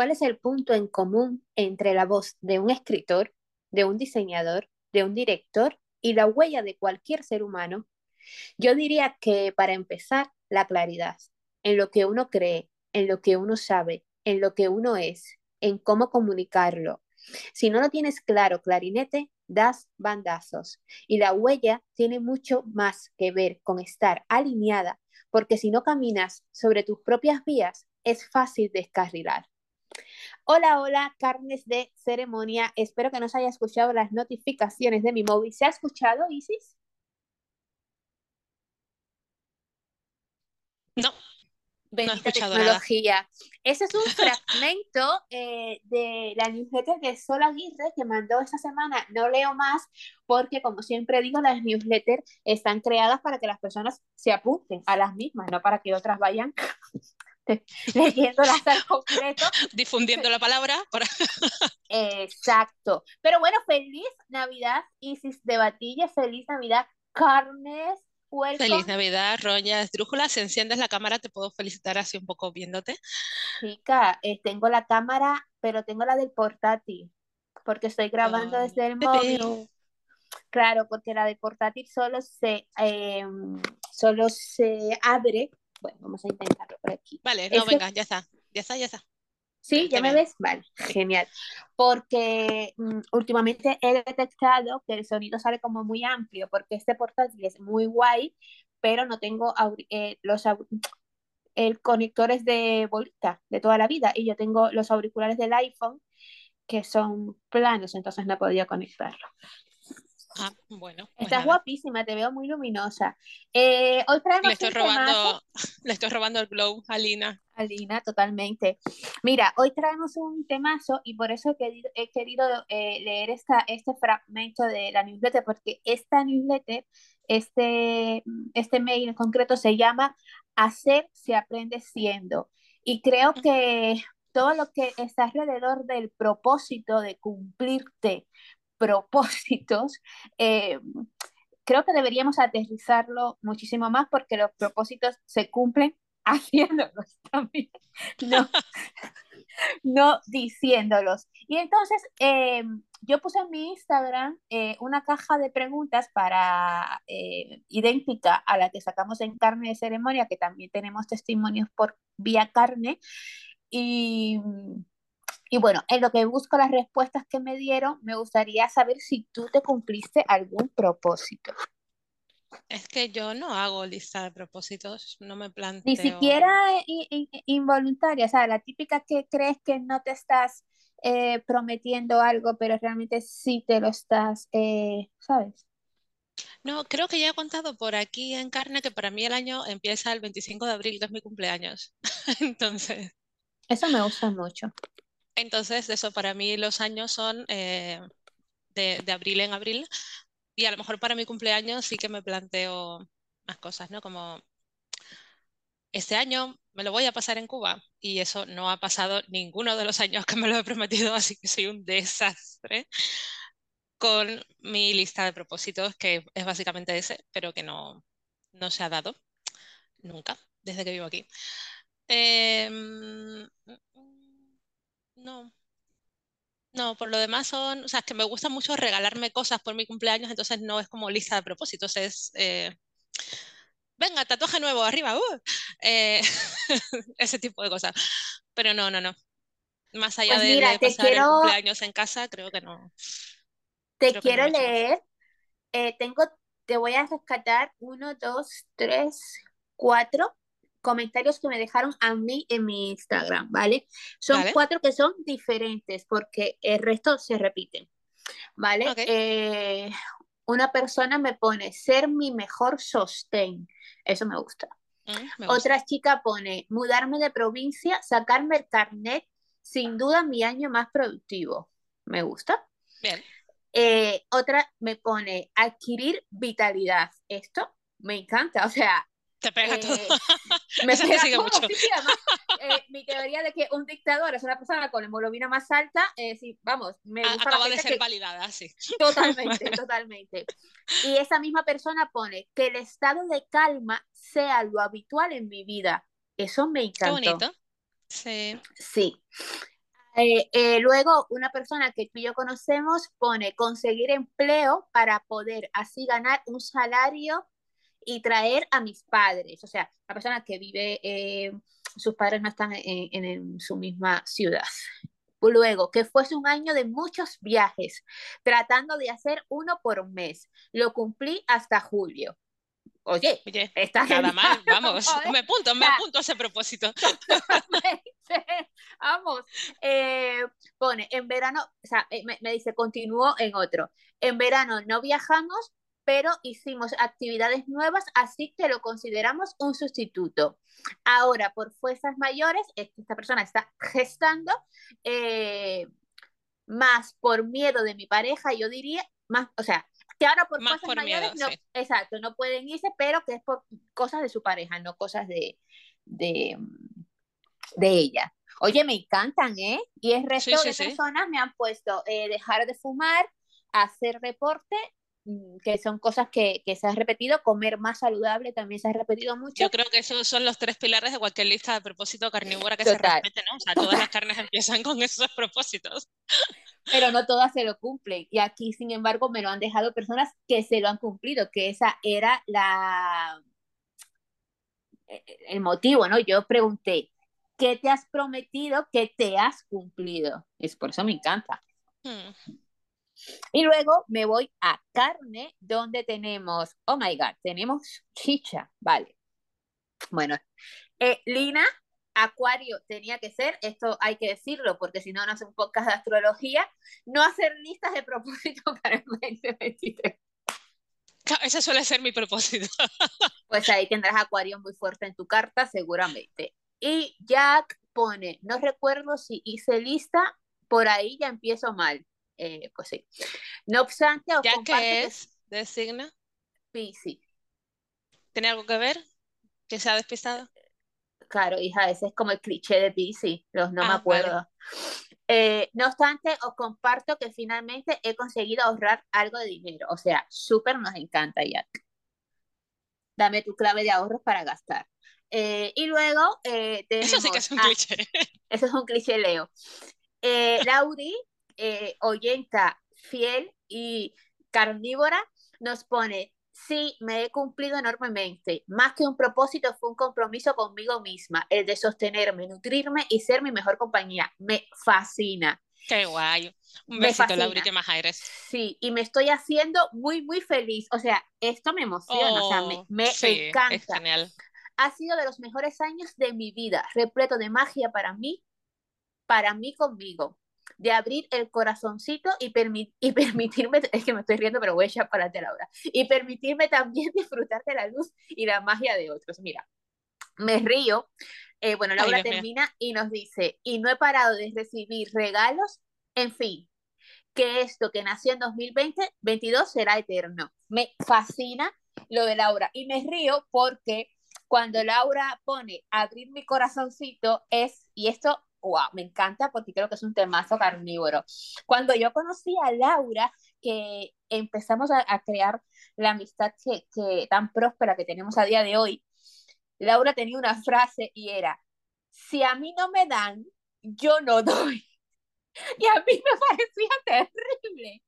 ¿Cuál es el punto en común entre la voz de un escritor, de un diseñador, de un director y la huella de cualquier ser humano? Yo diría que para empezar, la claridad en lo que uno cree, en lo que uno sabe, en lo que uno es, en cómo comunicarlo. Si no lo tienes claro, clarinete, das bandazos. Y la huella tiene mucho más que ver con estar alineada, porque si no caminas sobre tus propias vías, es fácil descarrilar. Hola, hola, carnes de ceremonia. Espero que nos haya escuchado las notificaciones de mi móvil. ¿Se ha escuchado, Isis? No. Bendita tecnología. Ese es un fragmento eh, de la newsletter de Sol Aguirre que mandó esta semana. No leo más porque, como siempre digo, las newsletters están creadas para que las personas se apunten a las mismas, no para que otras vayan leyéndolas al completo. Difundiendo la palabra. Exacto. Pero bueno, feliz Navidad, Isis de Batilla, feliz Navidad, Carnes Feliz Navidad, Roña Esdrújula. Si enciendes la cámara, te puedo felicitar así un poco viéndote. Chica, eh, tengo la cámara, pero tengo la del portátil, porque estoy grabando desde el móvil. Claro, porque la del portátil solo se, em, solo se abre. Bueno, vamos a intentarlo por aquí. Vale, no, venga, ya está, ya está, ya está. ¿Sí? ¿Ya me ves? Vale, genial. Porque mm, últimamente he detectado que el sonido sale como muy amplio, porque este portátil es muy guay, pero no tengo eh, los el conectores de bolita de toda la vida y yo tengo los auriculares del iPhone que son planos, entonces no podía conectarlo. Ah, bueno. Pues Estás guapísima, te veo muy luminosa. Eh, hoy traemos le estoy robando, le estoy robando el glow a Lina. Alina, totalmente. Mira, hoy traemos un temazo y por eso he querido, eh, leer esta, este fragmento de la newsletter, porque esta newsletter, este, este mail en concreto se llama Hacer se aprende siendo. Y creo que todo lo que está alrededor del propósito de cumplirte propósitos, eh, creo que deberíamos aterrizarlo muchísimo más porque los propósitos se cumplen haciéndolos también, no, no diciéndolos. Y entonces eh, yo puse en mi Instagram eh, una caja de preguntas para idéntica a la que sacamos en carne de ceremonia, que también tenemos testimonios por vía carne. Y y bueno, en lo que busco las respuestas que me dieron, me gustaría saber si tú te cumpliste algún propósito. Es que yo no hago lista de propósitos, no me planteo. Ni siquiera involuntaria, o sea, la típica que crees que no te estás eh, prometiendo algo, pero realmente sí te lo estás, eh, ¿sabes? No, creo que ya he contado por aquí en carne que para mí el año empieza el 25 de abril, que es mi cumpleaños. Entonces. Eso me gusta mucho. Entonces, eso para mí los años son eh, de, abril en abril y a lo mejor para mi cumpleaños sí que me planteo más cosas, ¿no? Como este año me lo voy a pasar en Cuba y eso no ha pasado ninguno de los años que me lo he prometido, así que soy un desastre con mi lista de propósitos, que es básicamente ese, pero que no, no se ha dado nunca desde que vivo aquí. Em, no. No, por lo demás son, o sea, es que me gusta mucho regalarme cosas por mi cumpleaños, entonces no es como lista de propósitos, es, eh, venga, tatuaje nuevo, arriba, uh, eh, ese tipo de cosas. Pero no, no, no. Más allá pues de, pasar el cumpleaños en casa, creo que no. Te quiero leer, eh, tengo, te voy a rescatar uno, dos, tres, cuatro comentarios que me dejaron a mí en mi Instagram, ¿vale? Son cuatro que son diferentes porque el resto se repiten, ¿vale? Eh, una persona me pone ser mi mejor sostén, eso me gusta. Mm, Otra chica pone mudarme de provincia, sacarme el carnet, sin duda mi año más productivo, me gusta. Bien. Eh, otra me pone adquirir vitalidad, esto me encanta, o sea, te pega todo. Eh, me pega mucho. Eh, mi teoría de que un dictador es una persona con hemoglobina más alta, eh, sí, vamos, me gusta Acaba de ser validada, sí. Totalmente, totalmente. Y esa misma persona pone que el estado de calma sea lo habitual en mi vida. Eso me encanta. Qué bonito. Sí. Sí. Eh, luego, una persona que tú y yo conocemos pone conseguir empleo para poder así ganar un salario y traer a mis padres. O sea, la persona que vive, eh, sus padres no están en, en su misma ciudad. Luego, que fuese un año de muchos viajes, tratando de hacer uno por mes. Lo cumplí hasta julio. Oye, Oye, está nada mal, vamos, joder. me apunto, me apunto a ese propósito. Vamos, eh, pone, en verano, o sea, eh, me, me dice, continúo en otro. En verano no viajamos, pero hicimos actividades nuevas, así que lo consideramos un sustituto. Ahora, por fuerzas mayores, esta persona está gestando, eh, más por miedo de mi pareja, yo diría, más, o sea, que ahora por Más fuerzas por mayores, miedo, no, sí. exacto, no pueden irse, pero que es por cosas de su pareja, no cosas de, de, de ella. Oye, me encantan, ¿eh? Y el resto sí, de sí. personas me han puesto eh, dejar de fumar, hacer deporte, que son cosas que, que se han repetido, comer más saludable también se ha repetido mucho. Yo creo que esos son los tres pilares de cualquier lista de propósito carnívora que se Total. respete, ¿no? O sea, todas las carnes empiezan con esos propósitos. pero no todas se lo cumplen. Y aquí, sin embargo, me lo han dejado personas que se lo han cumplido, que esa era la eh, el motivo, ¿no? Yo pregunté, ¿qué te has prometido que te has cumplido? Es por eso me encanta. Hmm. Y luego me voy a carne, donde tenemos, oh my God, tenemos chicha, vale. Bueno, eh, Lina, Acuario tenía que ser, esto hay que decirlo, porque si no, no hace un podcast de astrología, no hacer listas de propósito para el 2023. Claro, Ese suele ser mi propósito. Pues ahí tendrás Acuario muy fuerte en tu carta, seguramente. Y Jack pone, no recuerdo si hice lista, por ahí ya empiezo mal. Eh, pues sí. No obstante, os ¿Ya qué que es de signo? Piscis. ¿Tiene algo que ver? ¿Que se ha despistado? Claro, hija, ese es como el cliché de Piscis, los no me Ah, vale. acuerdo. Eh, no obstante, os comparto que finalmente he conseguido ahorrar algo de dinero. O sea, súper nos encanta, Jack. Dame tu clave de ahorros para gastar. Eh, y luego eh, Eso sí que tenemos es un a- cliché. Eso es un cliché, Leo. Eh, Lauri, eh, oyenta fiel y carnívora, nos pone, sí, me he cumplido enormemente. Más que un propósito, fue un compromiso conmigo misma, el de sostenerme, nutrirme y ser mi mejor compañía. Me fascina. Qué guay. Un Me besito, fascina. Lauri, que más eres. Sí, y me estoy haciendo muy, muy feliz. O sea, esto me emociona, o sea, me, Oh, me sí, es encanta genial. ha sido de los mejores años de mi vida, repleto de magia para mí, para mí conmigo, de abrir el corazoncito y, permi y permitirme, es que me estoy riendo, pero voy a echar para adelante Laura, y permitirme también disfrutar de la luz y la magia de otros. Mira, me río. Eh, bueno, Laura mío. termina y nos dice, y no he parado de recibir regalos, en fin, que esto que nació en 2020, 22 será eterno. Me fascina lo de Laura y me río porque cuando Laura pone abrir mi corazoncito es, y esto, wow, me encanta porque creo que es un temazo carnívoro. Cuando yo conocí a Laura, que empezamos a, a crear la amistad que, que tan próspera que tenemos a día de hoy, Laura tenía una frase y era, si a mí no me dan, yo no doy. Y a mí me parecía terrible,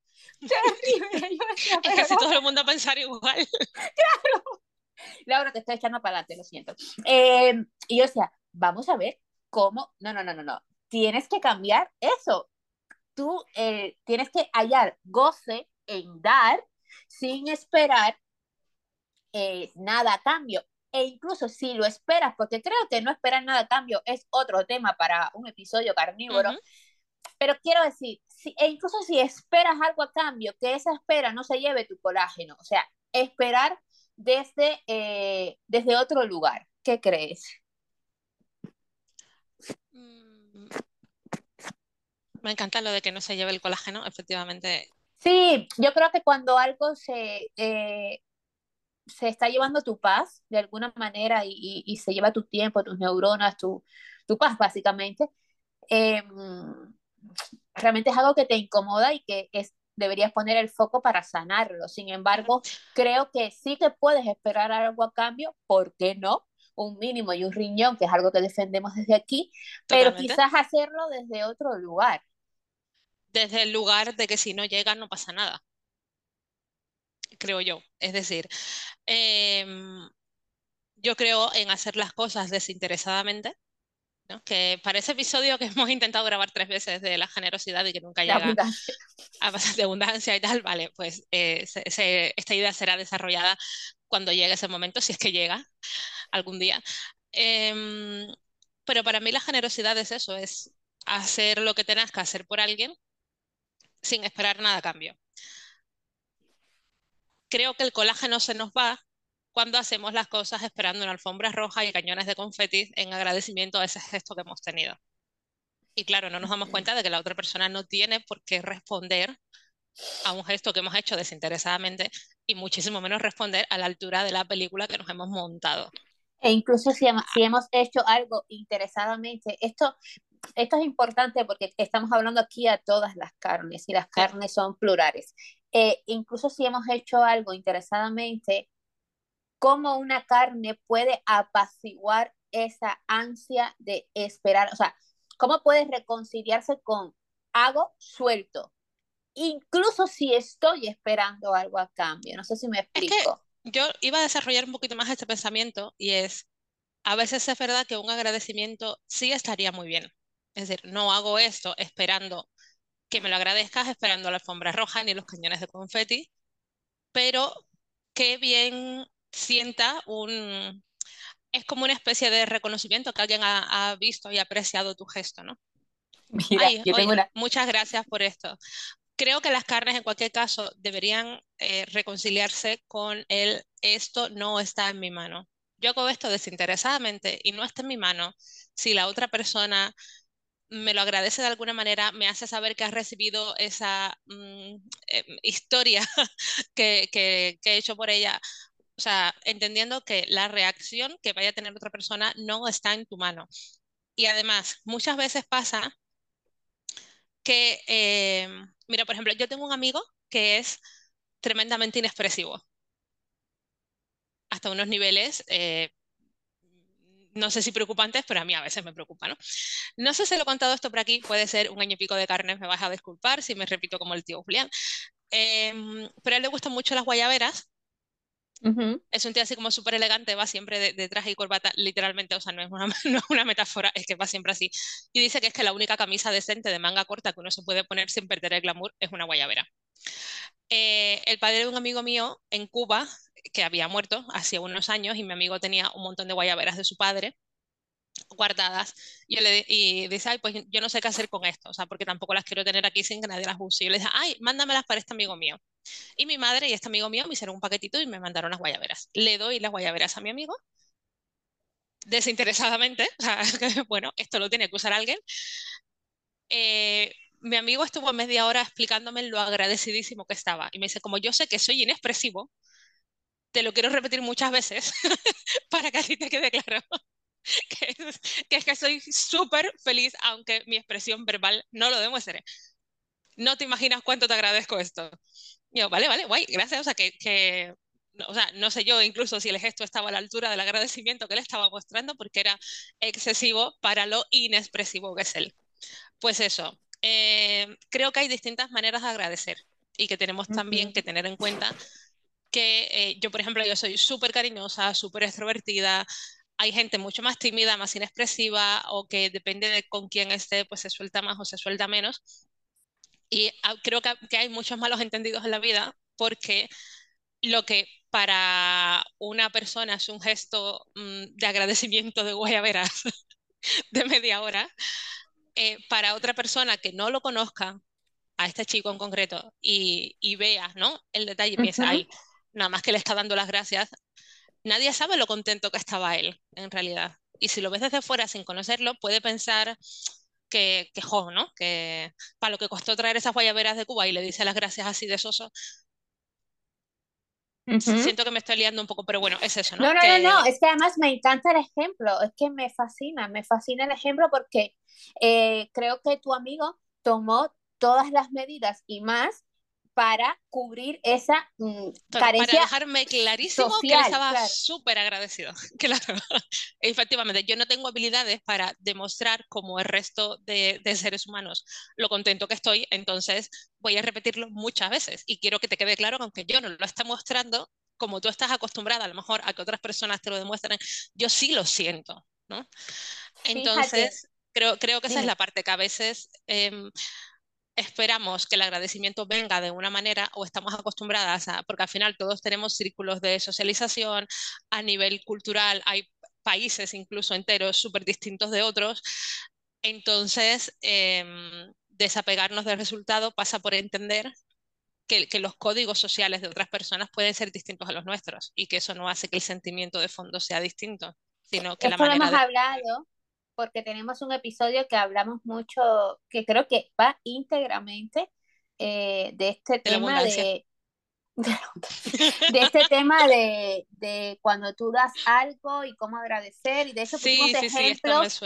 terrible. Yo decía, Es que "Pero si no". todo el mundo a pensar igual. Laura, te estoy echando para adelante, lo siento. Eh, y yo decía, vamos a ver cómo, no, no, no, no, no, tienes que cambiar eso. Tú eh, tienes que hallar goce en dar sin esperar eh, nada a cambio. E incluso si lo esperas, porque creo que no esperar nada a cambio es otro tema para un episodio carnívoro, Ujú. pero quiero decir, si, e incluso si esperas algo a cambio, que esa espera no se lleve tu colágeno, o sea, esperar desde, eh, desde otro lugar. ¿Qué crees? Me encanta lo de que no se lleve el colágeno, efectivamente. Sí, yo creo que cuando algo se, eh, se está llevando tu paz de alguna manera y, y- y se lleva tu tiempo, tus neuronas, tu, tu paz básicamente, eh, realmente es algo que te incomoda y que es, deberías poner el foco para sanarlo. Sin embargo, creo que sí que puedes esperar algo a cambio, ¿por qué no? un mínimo y un riñón, que es algo que defendemos desde aquí, pero quizás hacerlo desde otro lugar. Desde el lugar de que si no llega no pasa nada, creo yo. Es decir, em, yo creo en hacer las cosas desinteresadamente, que para ese episodio que hemos intentado grabar tres veces de la generosidad y que nunca llega a pasar de abundancia y tal, vale, pues eh, esta idea será desarrollada cuando llegue ese momento, si es que llega algún día. Em, pero para mí la generosidad es eso, es hacer lo que tengas que hacer por alguien sin esperar nada a cambio. Creo que el colágeno se nos va cuando hacemos las cosas esperando una alfombra roja y cañones de confeti en agradecimiento a ese gesto que hemos tenido. Y claro, no nos damos cuenta de que la otra persona no tiene por qué responder a un gesto que hemos hecho desinteresadamente y muchísimo menos responder a la altura de la película que nos hemos montado. E incluso si, si hemos hecho algo interesadamente, esto, esto es importante porque estamos hablando aquí a todas las carnes y las carnes son plurales. Eh, incluso si hemos hecho algo interesadamente, cómo una carne puede apaciguar esa ansia de esperar, o sea, cómo puede reconciliarse con hago suelto, incluso si estoy esperando algo a cambio. No sé si me explico. yo iba a desarrollar un poquito más este pensamiento y es, a veces es verdad que un agradecimiento sí estaría muy bien. Es decir, no hago esto esperando que me lo agradezcas, esperando la alfombra roja ni los cañones de confeti, pero qué bien sienta un... Es como una especie de reconocimiento que alguien ha, visto y apreciado tu gesto, ¿no? Mira, yo tengo una... Muchas gracias por esto. Creo que las carnes, en cualquier caso, deberían eh, reconciliarse con el esto no está en mi mano. Yo hago esto desinteresadamente y no está en mi mano. Si la otra persona me lo agradece de alguna manera, me hace saber que has recibido esa mm, em, historia que, que, he hecho por ella o sea, entendiendo que la reacción que vaya a tener otra persona no está en tu mano. Y además, muchas veces pasa que, eh, mira, por ejemplo, yo tengo un amigo que es tremendamente inexpresivo, hasta unos niveles, eh, no sé si preocupantes, pero a mí a veces me preocupa, ¿no? No sé si lo he contado esto por aquí, puede ser un año y pico de carne, me vas a disculpar si me repito como el tío Julián, em, pero a él le gustan mucho las guayaberas es un tío así como súper elegante, va siempre de, traje y corbata, literalmente, o sea, no es, una, no es una metáfora, es que va siempre así. Y dice que es que la única camisa decente de manga corta que uno se puede poner sin perder el glamour es una guayabera. Eh, el padre de un amigo mío en Cuba, que había muerto hace unos años, y mi amigo tenía un montón de guayaberas de su padre guardadas y, le, y dice, ay, pues yo no sé qué hacer con esto, o sea, porque tampoco las quiero tener aquí sin que nadie las use. Y yo le dije, ay, mándamelas para este amigo mío. Y mi madre y este amigo mío me hicieron un paquetito y me mandaron las guayaberas. Le doy las guayaberas a mi amigo desinteresadamente, o sea, bueno, esto lo tiene que usar alguien. Eh, mi amigo estuvo media hora explicándome lo agradecidísimo que estaba y me dice, como yo sé que soy inexpresivo, te lo quiero repetir muchas veces para que así te quede claro. que, es, que soy súper feliz, aunque mi expresión verbal no lo demuestre. No te imaginas cuánto te agradezco esto. yo, vale, vale, guay, gracias. O sea, que, que o sea, no sé yo incluso si el gesto estaba a la altura del agradecimiento que él estaba mostrando, porque era excesivo para lo inexpresivo que es él. Pues eso, eh, creo que hay distintas maneras de agradecer y que tenemos también que tener en cuenta que eh, yo, por ejemplo, yo soy súper cariñosa, súper extrovertida, hay gente mucho más tímida, más inexpresiva o que depende de con quién esté, pues se suelta más o se suelta menos. Y ah, creo que, hay muchos malos entendidos en la vida porque lo que para una persona es un gesto mm, de agradecimiento de guayaberas de media hora, eh, para otra persona que no lo conozca, a este chico en concreto, y, vea ¿no? el detalle y piensa, ay, nada más que le está dando las gracias, nadie sabe lo contento que estaba él, en realidad. Y si lo ves desde fuera sin conocerlo, puede pensar que, que jo, ¿no? Que para lo que costó traer esas guayaberas de Cuba y le dice las gracias así de soso. Siento que me estoy liando un poco, pero bueno, es eso, ¿no? No, no, no, no, es que además me encanta el ejemplo, es que me fascina, me fascina el ejemplo porque eh, creo que tu amigo tomó todas las medidas y más para cubrir esa mm, para dejarme clarísimo que estaba súper agradecido. Claro, efectivamente, yo no tengo habilidades para demostrar como el resto de, seres humanos lo contento que estoy, entonces voy a repetirlo muchas veces y quiero que te quede claro que aunque yo no lo esté mostrando, como tú estás acostumbrada a lo mejor a que otras personas te lo demuestren, yo sí lo siento, ¿no? Entonces, creo, creo que esa es la parte que a veces... Em, esperamos que el agradecimiento venga de una manera o estamos acostumbradas a, porque al final todos tenemos círculos de socialización, a nivel cultural hay países incluso enteros súper distintos de otros, entonces em, desapegarnos del resultado pasa por entender que, que, los códigos sociales de otras personas pueden ser distintos a los nuestros y que eso no hace que el sentimiento de fondo sea distinto, sino que la manera hemos hablado porque tenemos un episodio que hablamos mucho, que creo que va íntegramente eh, de este tema de, de, este tema de, de, cuando tú das algo y cómo agradecer y de eso sí, pusimos sí, ejemplos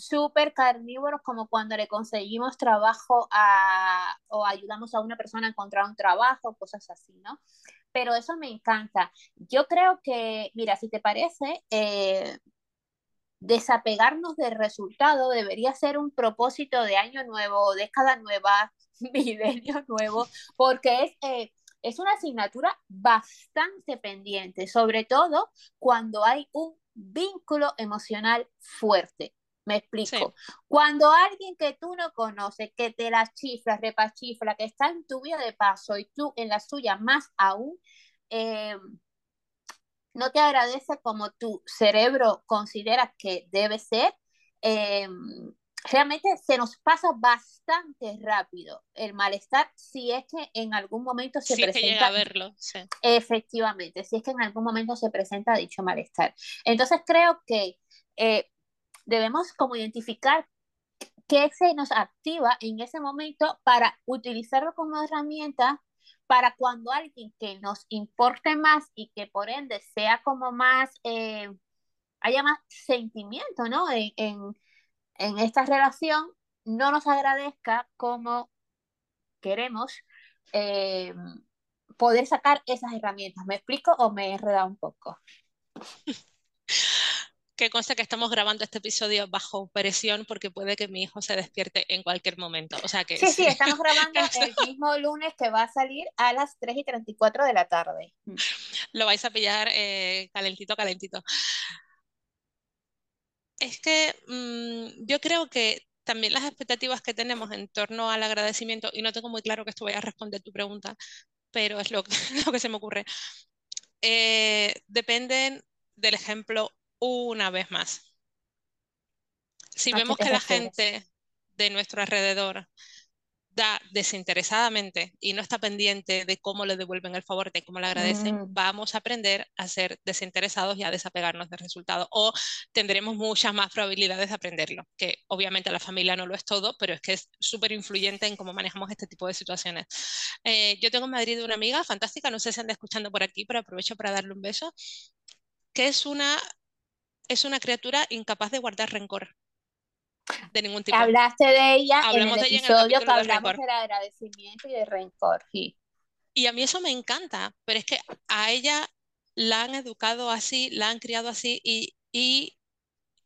súper carnívoros como cuando le conseguimos trabajo a o ayudamos a una persona a encontrar un trabajo cosas así no pero eso me encanta. Yo creo que mira si te parece eh, desapegarnos del resultado debería ser un propósito de año nuevo, década nueva, milenio nuevo, porque es, eh, es una asignatura bastante pendiente, sobre todo cuando hay un vínculo emocional fuerte. Me explico. Cuando alguien que tú no conoces, que te la chifla, repachifla, que está en tu vida de paso y tú en la suya más aún, eh, no te agradece como tu cerebro considera que debe ser, em, realmente se nos pasa bastante rápido el malestar si es que en algún momento se presenta. a verlo, Efectivamente, si es que en algún momento se presenta dicho malestar. Entonces creo que eh, debemos como identificar qué se nos activa en ese momento para utilizarlo como herramienta para cuando alguien que nos importe más y que por ende sea como más, eh, haya más sentimiento, ¿no? En, en, esta relación, no nos agradezca como queremos eh, poder sacar esas herramientas. ¿Me explico o me he enredado un poco? que consta que estamos grabando este episodio bajo presión porque puede que mi hijo se despierte en cualquier momento. O sea que... Sí, sí, estamos grabando el mismo lunes que va a salir a las 3 y 34 de la tarde. Lo vais a pillar eh, calentito, calentito. Es que mm, yo creo que también las expectativas que tenemos en torno al agradecimiento, y no tengo muy claro que esto vaya a responder tu pregunta, pero es lo, lo que se me ocurre, eh, dependen del ejemplo una vez más. Si vemos que la gente de nuestro alrededor da desinteresadamente y no está pendiente de cómo le devuelven el favor, de cómo le agradecen, mm. vamos a aprender a ser desinteresados y a desapegarnos del resultado. O tendremos muchas más probabilidades de aprenderlo, que obviamente la familia no lo es todo, pero es que es súper influyente en cómo manejamos este tipo de situaciones. Eh, yo tengo en Madrid una amiga fantástica, no sé si anda escuchando por aquí, pero aprovecho para darle un beso, que es una es una criatura incapaz de guardar rencor de ningún tipo. Hablaste de ella en el episodio que hablamos del agradecimiento y de rencor. Sí. Y a mí eso me encanta, pero es que a ella la han educado así, la han criado así y,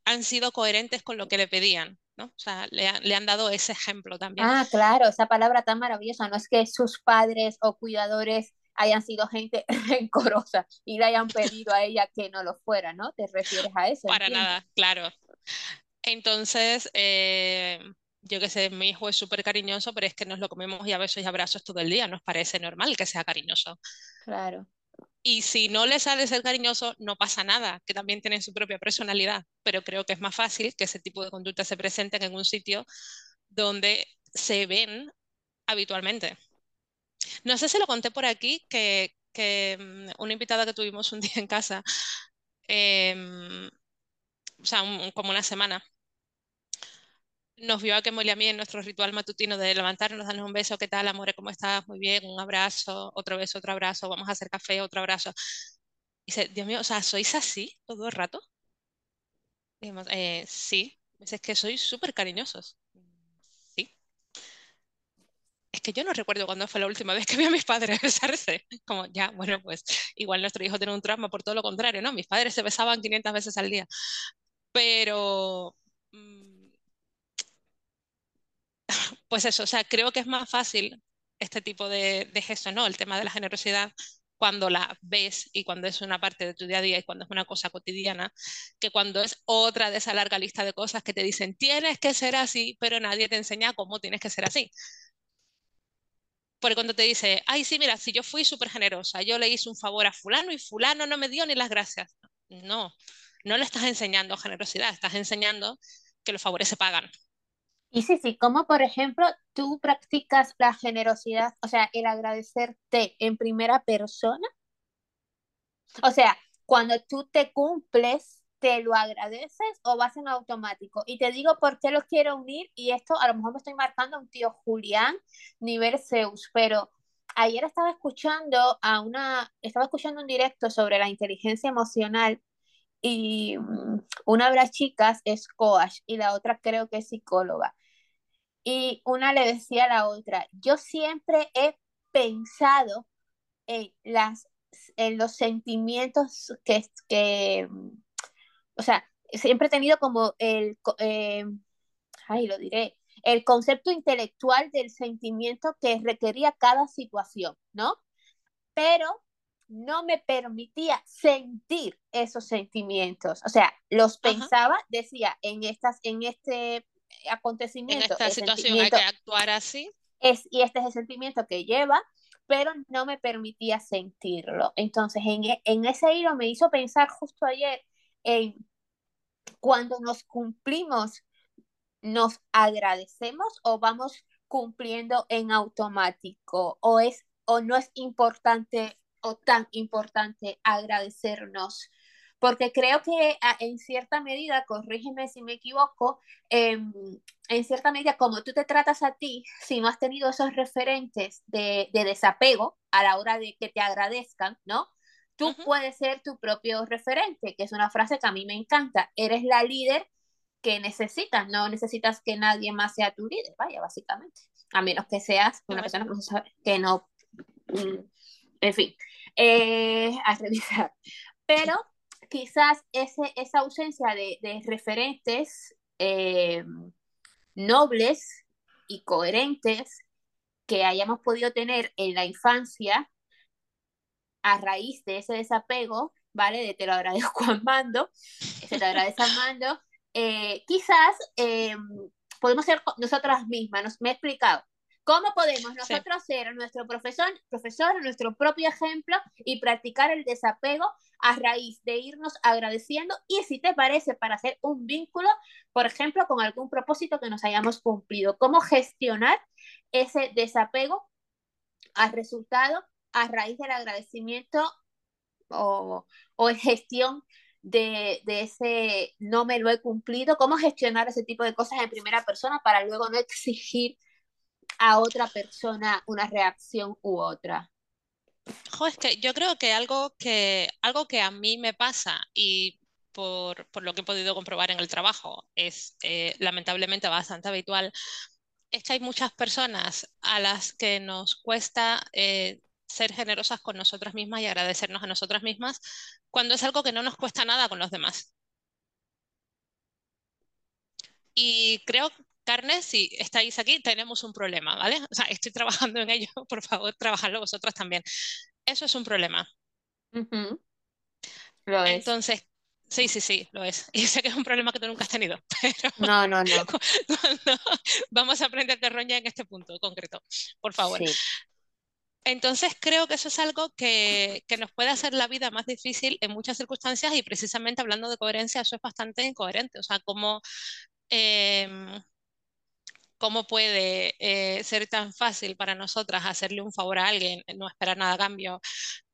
han sido coherentes con lo que le pedían. ¿no? O sea, le, le, han dado ese ejemplo también. Ah, claro, esa palabra tan maravillosa. No es que sus padres o cuidadores hayan sido gente rencorosa y le hayan pedido a ella que no lo fuera, ¿no? ¿Te refieres a eso? Para nada, claro. Entonces, eh, yo que sé, mi hijo es súper cariñoso, pero es que nos lo comemos y a besos y abrazos todo el día, nos parece normal que sea cariñoso. Claro. Y si no le sale ser cariñoso, no pasa nada, que también tienen su propia personalidad, pero creo que es más fácil que ese tipo de conductas se presenten en un sitio donde se ven habitualmente. No sé si lo conté por aquí, que, mm, una invitada que tuvimos un día en casa, em, o sea, como una semana, nos vio a que y a mí en nuestro ritual matutino de levantarnos, darnos un beso, ¿qué tal, amor? ¿Cómo estás? Muy bien, un abrazo, otro beso, otro abrazo, vamos a hacer café, otro abrazo. Y dice, Dios mío, o sea, ¿sois así todo el rato? Dijimos, eh, sí, es que sois súper cariñosos. Es que yo no recuerdo cuándo fue la última vez que vi a mis padres besarse. Como, ya, bueno, pues igual nuestro hijo tiene un trauma por todo lo contrario, ¿no? Mis padres se besaban 500 veces al día. Pero, mm, pues eso, o sea, creo que es más fácil este tipo de, de gestos, ¿no? El tema de la generosidad cuando la ves y cuando es una parte de tu día a día y cuando es una cosa cotidiana, que cuando es otra de esa larga lista de cosas que te dicen tienes que ser así, pero nadie te enseña cómo tienes que ser así. Porque cuando te dice, ay, sí, mira, si yo fui súper generosa, yo le hice un favor a fulano y fulano no me dio ni las gracias. No, no le estás enseñando generosidad, estás enseñando que los favores se pagan. Y sí, sí, como por ejemplo tú practicas la generosidad, o sea, el agradecerte en primera persona. O sea, cuando tú te cumples, ¿te lo agradeces o vas en automático? Y te digo por qué los quiero unir, y esto a lo mejor me estoy marcando a un tío Julián, nivel Zeus, pero ayer estaba escuchando a una, estaba escuchando un directo sobre la inteligencia emocional y mm, una de las chicas es coach y la otra creo que es psicóloga. Y una le decía a la otra, yo siempre he pensado en, las, en los sentimientos que, que, o sea, siempre he tenido como el, eh, ay, lo diré, el concepto intelectual del sentimiento que requería cada situación, ¿no? Pero no me permitía sentir esos sentimientos. O sea, los pensaba, decía, en estas, en este acontecimiento. En esta situación hay que actuar así. Es, y este es el sentimiento que lleva, pero no me permitía sentirlo. Entonces, en, e, en ese hilo me hizo pensar justo ayer en cuando nos cumplimos, nos agradecemos o vamos cumpliendo en automático o es o no es importante o tan importante agradecernos porque creo que en cierta medida, corrígeme si me equivoco, em, en cierta medida, como tú te tratas a ti, si no has tenido esos referentes de, desapego a la hora de que te agradezcan, ¿no? Tú puedes ser tu propio referente, que es una frase que a mí me encanta. Eres la líder que necesitas, no necesitas que nadie más sea tu líder, vaya, básicamente. A menos que seas una persona que no, mm, en fin, eh, a revisar. Pero quizás ese, esa ausencia de, referentes eh, nobles y coherentes que hayamos podido tener en la infancia a raíz de ese desapego, ¿vale? De te lo agradezco Mando, te lo agradezco Mando, eh, quizás eh, podemos ser nosotras mismas, nos, me he explicado, ¿Cómo podemos nosotros ser nuestro profesor, profesor, nuestro propio ejemplo y practicar el desapego a raíz de irnos agradeciendo y si te parece para hacer un vínculo, por ejemplo, con algún propósito que nos hayamos cumplido? ¿Cómo gestionar ese desapego al resultado a raíz del agradecimiento o, o gestión de, de, ese no me lo he cumplido, cómo gestionar ese tipo de cosas en primera persona para luego no exigir a otra persona una reacción u otra? es que yo creo que algo que, algo que a mí me pasa y por, por lo que he podido comprobar en el trabajo es eh, lamentablemente bastante habitual, es que hay muchas personas a las que nos cuesta eh, ser generosas con nosotras mismas y agradecernos a nosotras mismas cuando es algo que no nos cuesta nada con los demás. Y creo carne, si estáis aquí, tenemos un problema, ¿vale? O sea, estoy trabajando en ello, por favor, trabajadlo vosotras también. Eso es un problema. Lo es. Entonces, sí, sí, sí, lo es. Y sé que es un problema que tú nunca has tenido, pero no, no, no. vamos a aprender de roña en este punto concreto, por favor. Entonces creo que eso es algo que, que, nos puede hacer la vida más difícil en muchas circunstancias y precisamente hablando de coherencia, eso es bastante incoherente. O sea, como em, ¿Cómo puede eh, ser tan fácil para nosotras hacerle un favor a alguien, no esperar nada a cambio,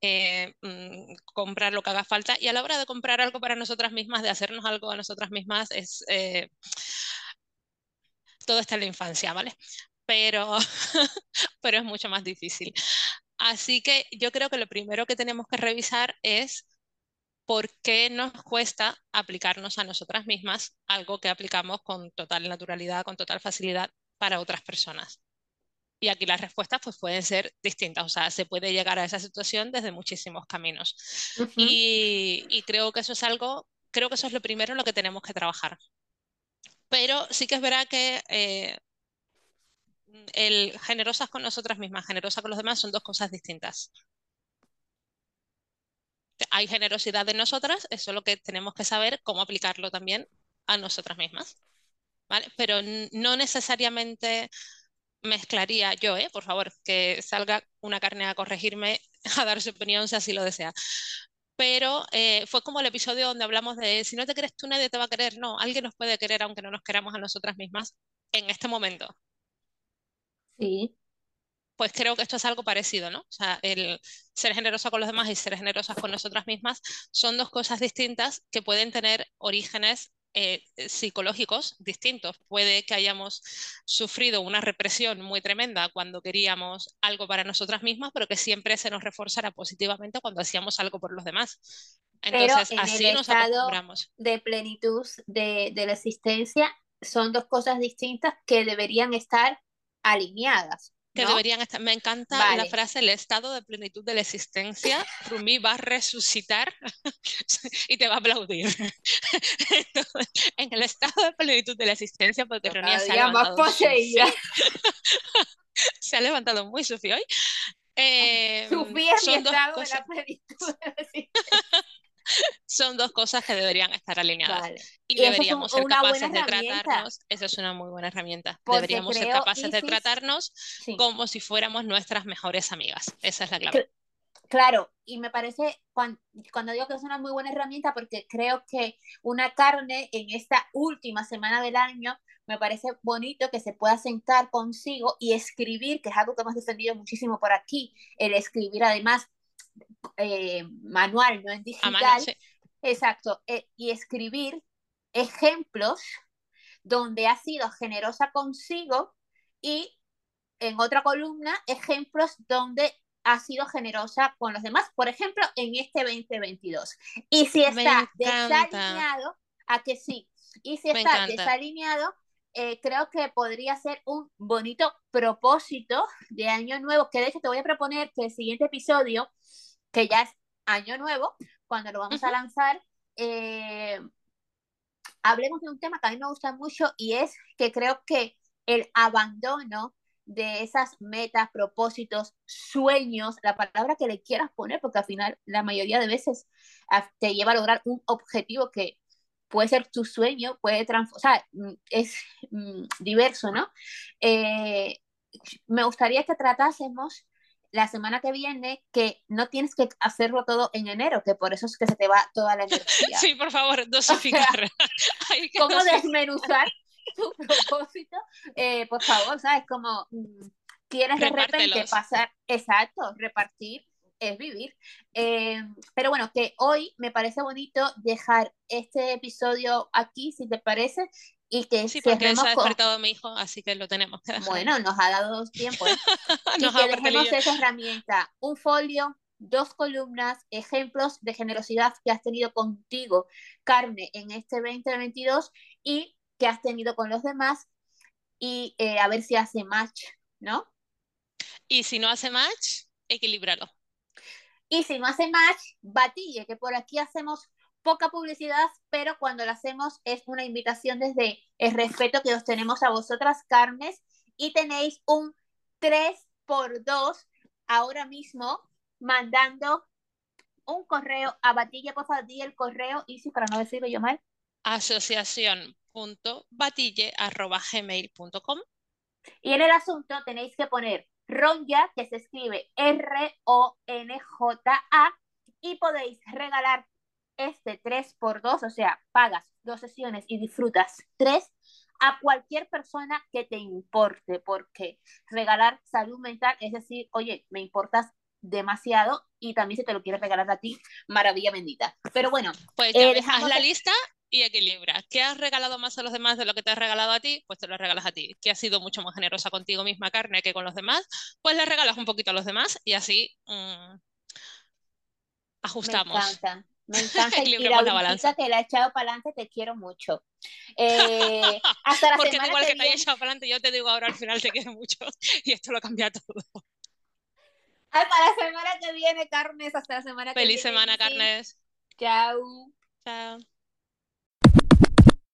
eh, mm, comprar lo que haga falta? Y a la hora de comprar algo para nosotras mismas, de hacernos algo a nosotras mismas, es eh, todo está en la infancia, ¿vale? Pero, pero es mucho más difícil. Así que yo creo que lo primero que tenemos que revisar es por qué nos cuesta aplicarnos a nosotras mismas algo que aplicamos con total naturalidad, con total facilidad para otras personas. Y aquí las respuestas pues, pueden ser distintas, o sea, se puede llegar a esa situación desde muchísimos caminos. y, y, creo que eso es algo, creo que eso es lo primero en lo que tenemos que trabajar. Pero sí que es verdad que eh, el generosas con nosotras mismas, generosas con los demás son dos cosas distintas. Hay generosidad de nosotras, eso es lo que tenemos que saber cómo aplicarlo también a nosotras mismas. ¿Vale? Pero no necesariamente mezclaría yo, ¿eh? por favor, que salga una carne a corregirme, a dar su opinión si así lo desea. Pero eh, fue como el episodio donde hablamos de si no te crees tú, nadie te va a querer. No, alguien nos puede querer aunque no nos queramos a nosotras mismas en este momento. Sí. Pues creo que esto es algo parecido, ¿no? O sea, el ser generosa con los demás y ser generosas con nosotras mismas son dos cosas distintas que pueden tener orígenes eh, psicológicos distintos. Puede que hayamos sufrido una represión muy tremenda cuando queríamos algo para nosotras mismas, pero que siempre se nos reforzara positivamente cuando hacíamos algo por los demás. Entonces, pero en así el nos acostumbramos. de plenitud de, de la existencia son dos cosas distintas que deberían estar alineadas. Que ¿no? deberían estar. Me encanta Vale. la frase: el estado de plenitud de la existencia. Rumi va a resucitar y te va a aplaudir. Entonces, en el estado de plenitud de la existencia, porque Ronía se ha levantado poseída. se ha levantado muy Sufi hoy. Eh, Sofía es mi dos estado de cosas, la plenitud de la existencia. son dos cosas que deberían estar alineadas. Vale. Y deberíamos ser capaces de tratarnos. Esa es una muy buena herramienta. Porque Deberíamos ser capaces de tratarnos Sí. como si fuéramos nuestras mejores amigas. Esa es la clave. Claro, y me parece, cuando, cuando digo que es una muy buena herramienta, porque creo que una carne en esta última semana del año, me parece bonito que se pueda sentar consigo y escribir, que es algo que hemos defendido muchísimo por aquí, el escribir además eh, manual, no en digital. mano, sí. Exacto, eh, y escribir ejemplos donde ha sido generosa consigo y en otra columna ejemplos donde ha sido generosa con los demás, por ejemplo, en este 2022. Y si está desalineado, a que sí, y si Me está encanta. desalineado, eh, creo que podría ser un bonito propósito de año nuevo, que de hecho te voy a proponer que el siguiente episodio, que ya es año nuevo, cuando lo vamos a lanzar, eh, hablemos de un tema que a mí me gusta mucho y es que creo que el abandono de esas metas, propósitos, sueños, la palabra que le quieras poner, porque al final la mayoría de veces ah, te lleva a lograr un objetivo que puede ser tu sueño, puede transformar, o sea, mm, es mm, diverso, ¿no? Eh, me gustaría que tratásemos la semana que viene que no tienes que hacerlo todo en enero, que por eso es que se te va toda la energía. Sí, por favor, dosificar. ¿Cómo dosificar. desmenuzar tu propósito? Eh, por favor, ¿sabes? Como mm, quieres de repente pasar, exacto, repartir es vivir. Eh, pero bueno, que hoy me parece bonito dejar este episodio aquí, si te parece, y que Sí, porque se ha con... despertado mi hijo, así que lo tenemos. Bueno, nos ha dado tiempo, ¿eh? y Nos que dejemos esa herramienta, un folio, dos columnas, ejemplos de generosidad que has tenido contigo, Carmen, en este 2022 y que has tenido con los demás y eh, a ver si hace match, ¿no? Y si no hace match, equilibrarlo. Y si no hace match, batille, que por aquí hacemos poca publicidad, pero cuando lo hacemos es una invitación desde el respeto que os tenemos a vosotras, Carnes, y tenéis un 3x2 ahora mismo mandando un correo a Batille, por favor, di el correo, y si para no decirlo yo mal, asociación.batille.gmail.com y en el asunto tenéis que poner Ronja, que se escribe R-O-N-J-A, y podéis regalar este 3x2, o sea, pagas dos sesiones y disfrutas tres a cualquier persona que te importe, porque regalar salud mental es decir, oye, me importas demasiado y también si te lo quieres regalar a ti, maravilla bendita. Pero bueno, Pues ya Eh, ves, haz dejamos la lista y equilibra. ¿Qué has regalado más a los demás de lo que te has regalado a ti? Pues te lo regalas a ti. ¿Que has sido mucho más generosa contigo misma, carne, que con los demás? Pues le regalas un poquito a los demás y así mm, me ajustamos. encanta. Me encanta. y la, la que la ha echado para adelante, te quiero mucho. Eh, hasta la Porque semana igual que, que te haya echado para adelante, yo te digo ahora al final te quiero mucho y esto lo cambia todo. Hasta la semana que viene, Carnes. Hasta la semana que viene. Feliz semana, Carnes. Chao. Chao.